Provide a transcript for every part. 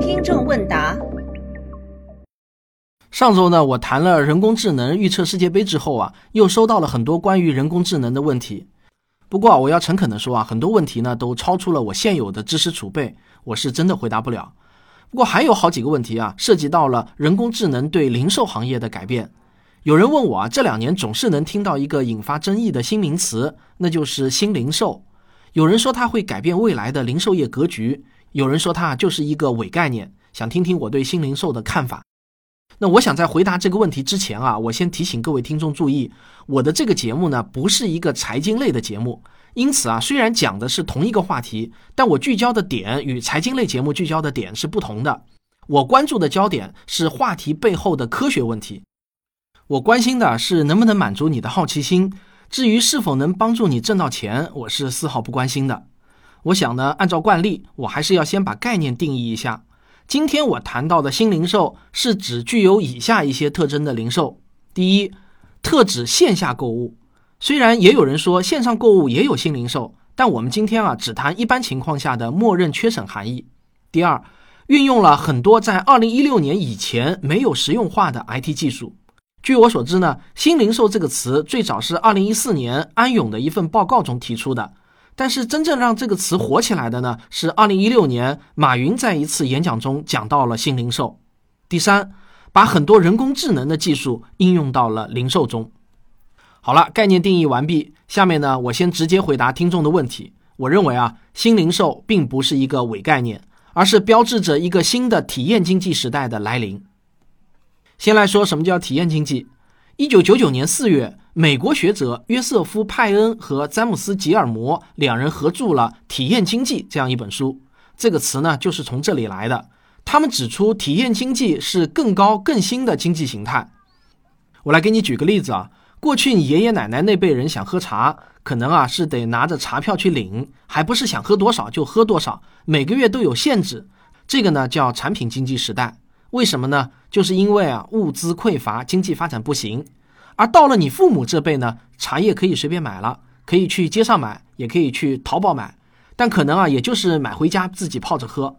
听众问答：上周呢，我谈了人工智能预测世界杯之后啊，又收到了很多关于人工智能的问题。不过啊，我要诚恳的说啊，很多问题呢都超出了我现有的知识储备，我是真的回答不了。不过还有好几个问题啊，涉及到了人工智能对零售行业的改变。有人问我啊，这两年总是能听到一个引发争议的新名词，那就是新零售。有人说它会改变未来的零售业格局，有人说它就是一个伪概念。想听听我对新零售的看法。那我想在回答这个问题之前啊，我先提醒各位听众注意，我的这个节目呢不是一个财经类的节目，因此啊，虽然讲的是同一个话题，但我聚焦的点与财经类节目聚焦的点是不同的。我关注的焦点是话题背后的科学问题，我关心的是能不能满足你的好奇心。至于是否能帮助你挣到钱，我是丝毫不关心的。我想呢，按照惯例，我还是要先把概念定义一下。今天我谈到的新零售是指具有以下一些特征的零售：第一，特指线下购物。虽然也有人说线上购物也有新零售，但我们今天啊只谈一般情况下的默认缺省含义。第二，运用了很多在2016年以前没有实用化的 IT 技术。据我所知呢，新零售这个词最早是二零一四年安永的一份报告中提出的，但是真正让这个词火起来的呢，是二零一六年马云在一次演讲中讲到了新零售。第三，把很多人工智能的技术应用到了零售中。好了，概念定义完毕，下面呢，我先直接回答听众的问题。我认为啊，新零售并不是一个伪概念，而是标志着一个新的体验经济时代的来临。先来说什么叫体验经济。一九九九年四月，美国学者约瑟夫·派恩和詹姆斯·吉尔摩两人合著了《体验经济》这样一本书。这个词呢，就是从这里来的。他们指出，体验经济是更高、更新的经济形态。我来给你举个例子啊，过去你爷爷奶奶那辈人想喝茶，可能啊是得拿着茶票去领，还不是想喝多少就喝多少，每个月都有限制。这个呢叫产品经济时代。为什么呢？就是因为啊，物资匮乏，经济发展不行。而到了你父母这辈呢，茶叶可以随便买了，可以去街上买，也可以去淘宝买，但可能啊，也就是买回家自己泡着喝。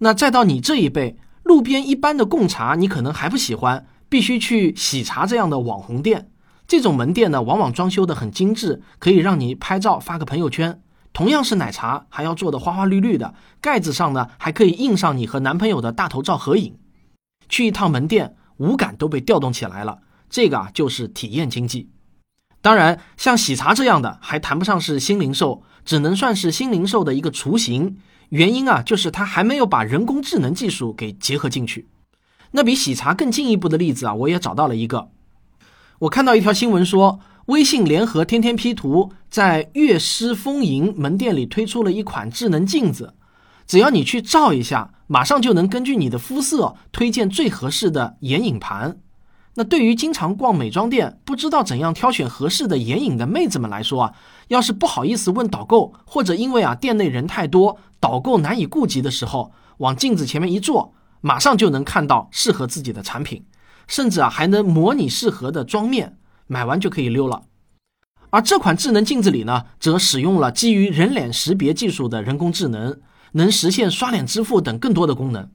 那再到你这一辈，路边一般的贡茶你可能还不喜欢，必须去喜茶这样的网红店。这种门店呢，往往装修的很精致，可以让你拍照发个朋友圈。同样是奶茶，还要做的花花绿绿的，盖子上呢还可以印上你和男朋友的大头照合影。去一趟门店，五感都被调动起来了。这个啊，就是体验经济。当然，像喜茶这样的，还谈不上是新零售，只能算是新零售的一个雏形。原因啊，就是它还没有把人工智能技术给结合进去。那比喜茶更进一步的例子啊，我也找到了一个。我看到一条新闻说，微信联合天天 P 图在悦诗风吟门店里推出了一款智能镜子。只要你去照一下，马上就能根据你的肤色推荐最合适的眼影盘。那对于经常逛美妆店不知道怎样挑选合适的眼影的妹子们来说啊，要是不好意思问导购，或者因为啊店内人太多，导购难以顾及的时候，往镜子前面一坐，马上就能看到适合自己的产品，甚至啊还能模拟适合的妆面，买完就可以溜了。而这款智能镜子里呢，则使用了基于人脸识别技术的人工智能。能实现刷脸支付等更多的功能。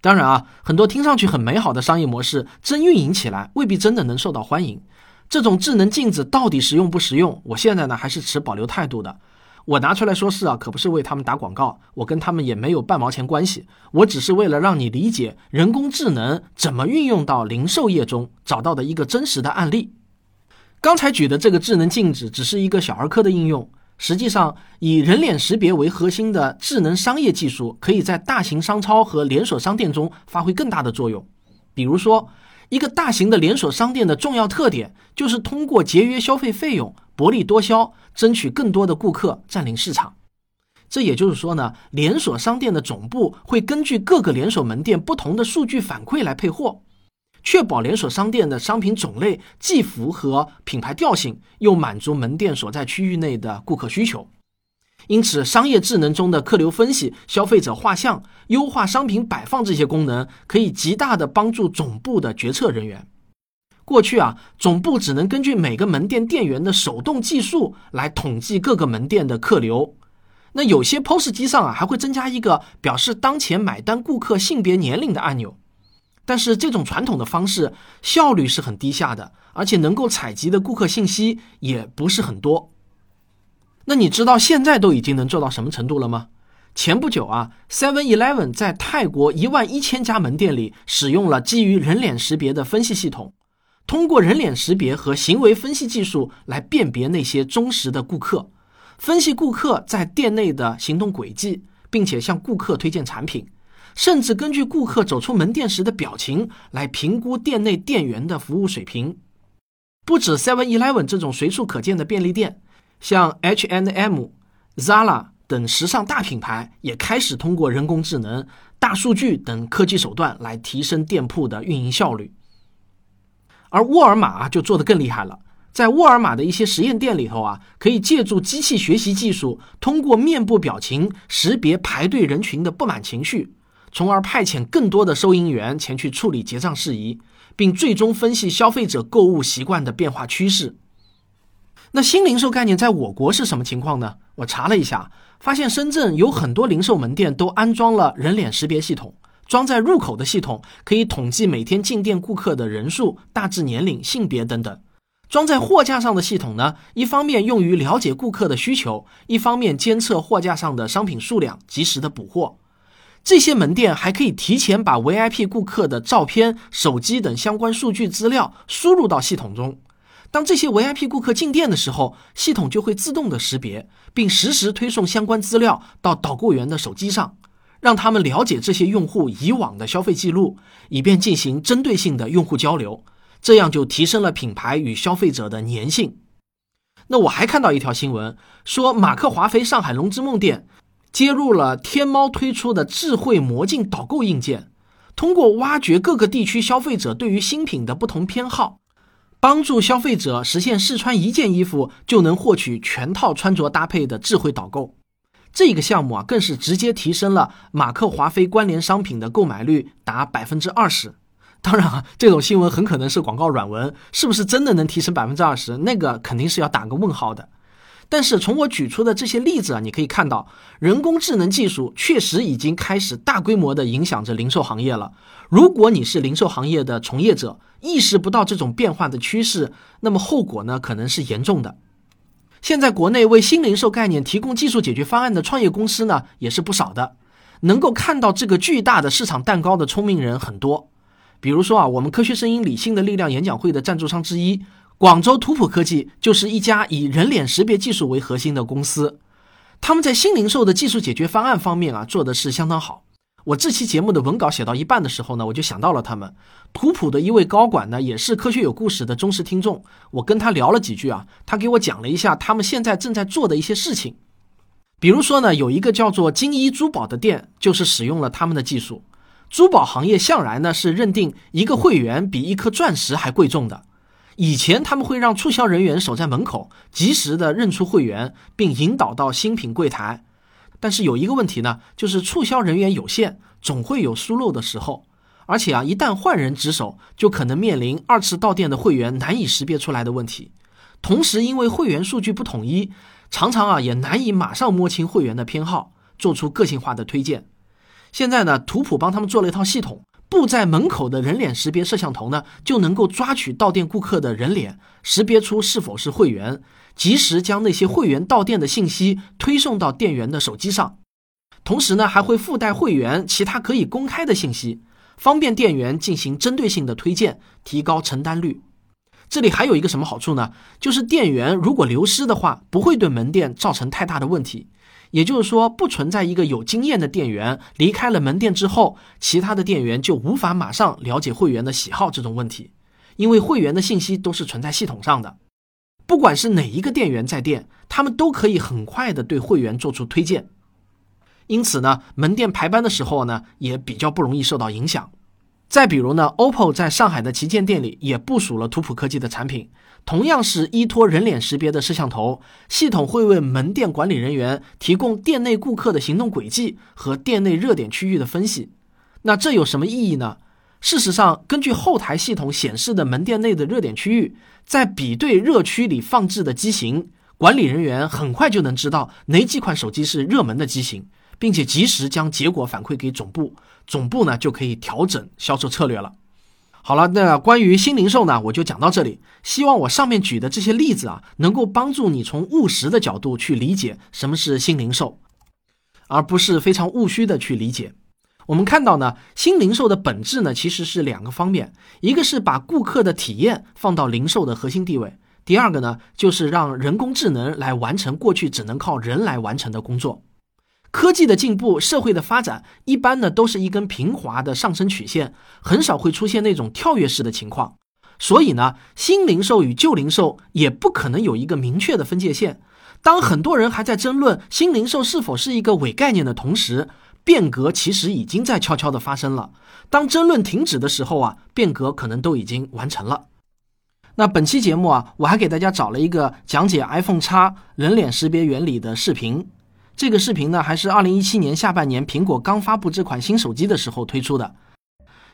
当然啊，很多听上去很美好的商业模式，真运营起来未必真的能受到欢迎。这种智能镜子到底实用不实用？我现在呢还是持保留态度的。我拿出来说事啊，可不是为他们打广告，我跟他们也没有半毛钱关系。我只是为了让你理解人工智能怎么运用到零售业中，找到的一个真实的案例。刚才举的这个智能镜子只是一个小儿科的应用。实际上，以人脸识别为核心的智能商业技术，可以在大型商超和连锁商店中发挥更大的作用。比如说，一个大型的连锁商店的重要特点，就是通过节约消费费用、薄利多销，争取更多的顾客，占领市场。这也就是说呢，连锁商店的总部会根据各个连锁门店不同的数据反馈来配货。确保连锁商店的商品种类既符合品牌调性，又满足门店所在区域内的顾客需求。因此，商业智能中的客流分析、消费者画像、优化商品摆放这些功能，可以极大的帮助总部的决策人员。过去啊，总部只能根据每个门店店员的手动计数来统计各个门店的客流。那有些 POS 机上啊，还会增加一个表示当前买单顾客性别、年龄的按钮。但是这种传统的方式效率是很低下的，而且能够采集的顾客信息也不是很多。那你知道现在都已经能做到什么程度了吗？前不久啊，Seven Eleven 在泰国一万一千家门店里使用了基于人脸识别的分析系统，通过人脸识别和行为分析技术来辨别那些忠实的顾客。分析顾客在店内的行动轨迹，并且向顾客推荐产品，甚至根据顾客走出门店时的表情来评估店内店员的服务水平。不止 Seven Eleven 这种随处可见的便利店，像 H&M、Zara 等时尚大品牌也开始通过人工智能、大数据等科技手段来提升店铺的运营效率。而沃尔玛就做得更厉害了。在沃尔玛的一些实验店里头啊，可以借助机器学习技术，通过面部表情识别排队人群的不满情绪，从而派遣更多的收银员前去处理结账事宜，并最终分析消费者购物习惯的变化趋势。那新零售概念在我国是什么情况呢？我查了一下，发现深圳有很多零售门店都安装了人脸识别系统，装在入口的系统可以统计每天进店顾客的人数、大致年龄、性别等等。装在货架上的系统呢，一方面用于了解顾客的需求，一方面监测货架上的商品数量，及时的补货。这些门店还可以提前把 VIP 顾客的照片、手机等相关数据资料输入到系统中。当这些 VIP 顾客进店的时候，系统就会自动的识别，并实时推送相关资料到导购员的手机上，让他们了解这些用户以往的消费记录，以便进行针对性的用户交流。这样就提升了品牌与消费者的粘性。那我还看到一条新闻，说马克华菲上海龙之梦店接入了天猫推出的智慧魔镜导购硬件，通过挖掘各个地区消费者对于新品的不同偏好，帮助消费者实现试穿一件衣服就能获取全套穿着搭配的智慧导购。这个项目啊，更是直接提升了马克华菲关联商品的购买率达百分之二十。当然啊，这种新闻很可能是广告软文，是不是真的能提升百分之二十？那个肯定是要打个问号的。但是从我举出的这些例子啊，你可以看到，人工智能技术确实已经开始大规模的影响着零售行业了。如果你是零售行业的从业者，意识不到这种变化的趋势，那么后果呢可能是严重的。现在国内为新零售概念提供技术解决方案的创业公司呢也是不少的，能够看到这个巨大的市场蛋糕的聪明人很多。比如说啊，我们科学声音理性的力量演讲会的赞助商之一，广州图谱科技就是一家以人脸识别技术为核心的公司。他们在新零售的技术解决方案方面啊，做的是相当好。我这期节目的文稿写到一半的时候呢，我就想到了他们。图谱的一位高管呢，也是科学有故事的忠实听众。我跟他聊了几句啊，他给我讲了一下他们现在正在做的一些事情。比如说呢，有一个叫做金一珠宝的店，就是使用了他们的技术。珠宝行业向来呢是认定一个会员比一颗钻石还贵重的。以前他们会让促销人员守在门口，及时的认出会员，并引导到新品柜台。但是有一个问题呢，就是促销人员有限，总会有疏漏的时候。而且啊，一旦换人值守，就可能面临二次到店的会员难以识别出来的问题。同时，因为会员数据不统一，常常啊也难以马上摸清会员的偏好，做出个性化的推荐。现在呢，图谱帮他们做了一套系统，布在门口的人脸识别摄像头呢，就能够抓取到店顾客的人脸，识别出是否是会员，及时将那些会员到店的信息推送到店员的手机上。同时呢，还会附带会员其他可以公开的信息，方便店员进行针对性的推荐，提高成单率。这里还有一个什么好处呢？就是店员如果流失的话，不会对门店造成太大的问题。也就是说，不存在一个有经验的店员离开了门店之后，其他的店员就无法马上了解会员的喜好这种问题，因为会员的信息都是存在系统上的。不管是哪一个店员在店，他们都可以很快的对会员做出推荐。因此呢，门店排班的时候呢，也比较不容易受到影响。再比如呢，OPPO 在上海的旗舰店里也部署了图谱科技的产品，同样是依托人脸识别的摄像头，系统会为门店管理人员提供店内顾客的行动轨迹和店内热点区域的分析。那这有什么意义呢？事实上，根据后台系统显示的门店内的热点区域，在比对热区里放置的机型，管理人员很快就能知道哪几款手机是热门的机型，并且及时将结果反馈给总部，总部呢就可以调整销售策略了。好了，那关于新零售呢，我就讲到这里。希望我上面举的这些例子啊，能够帮助你从务实的角度去理解什么是新零售，而不是非常务虚的去理解。我们看到呢，新零售的本质呢，其实是两个方面，一个是把顾客的体验放到零售的核心地位，第二个呢，就是让人工智能来完成过去只能靠人来完成的工作。科技的进步，社会的发展，一般呢都是一根平滑的上升曲线，很少会出现那种跳跃式的情况。所以呢，新零售与旧零售也不可能有一个明确的分界线。当很多人还在争论新零售是否是一个伪概念的同时，变革其实已经在悄悄的发生了。当争论停止的时候啊，变革可能都已经完成了。那本期节目啊，我还给大家找了一个讲解 iPhone X 人脸识别原理的视频。这个视频呢，还是二零一七年下半年苹果刚发布这款新手机的时候推出的。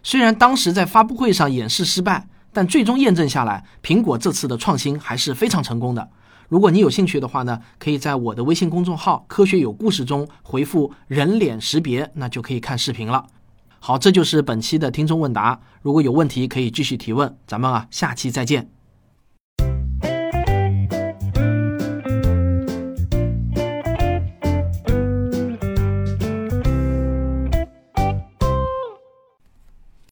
虽然当时在发布会上演示失败，但最终验证下来，苹果这次的创新还是非常成功的。如果你有兴趣的话呢，可以在我的微信公众号“科学有故事”中回复“人脸识别”，那就可以看视频了。好，这就是本期的听众问答。如果有问题，可以继续提问。咱们啊，下期再见。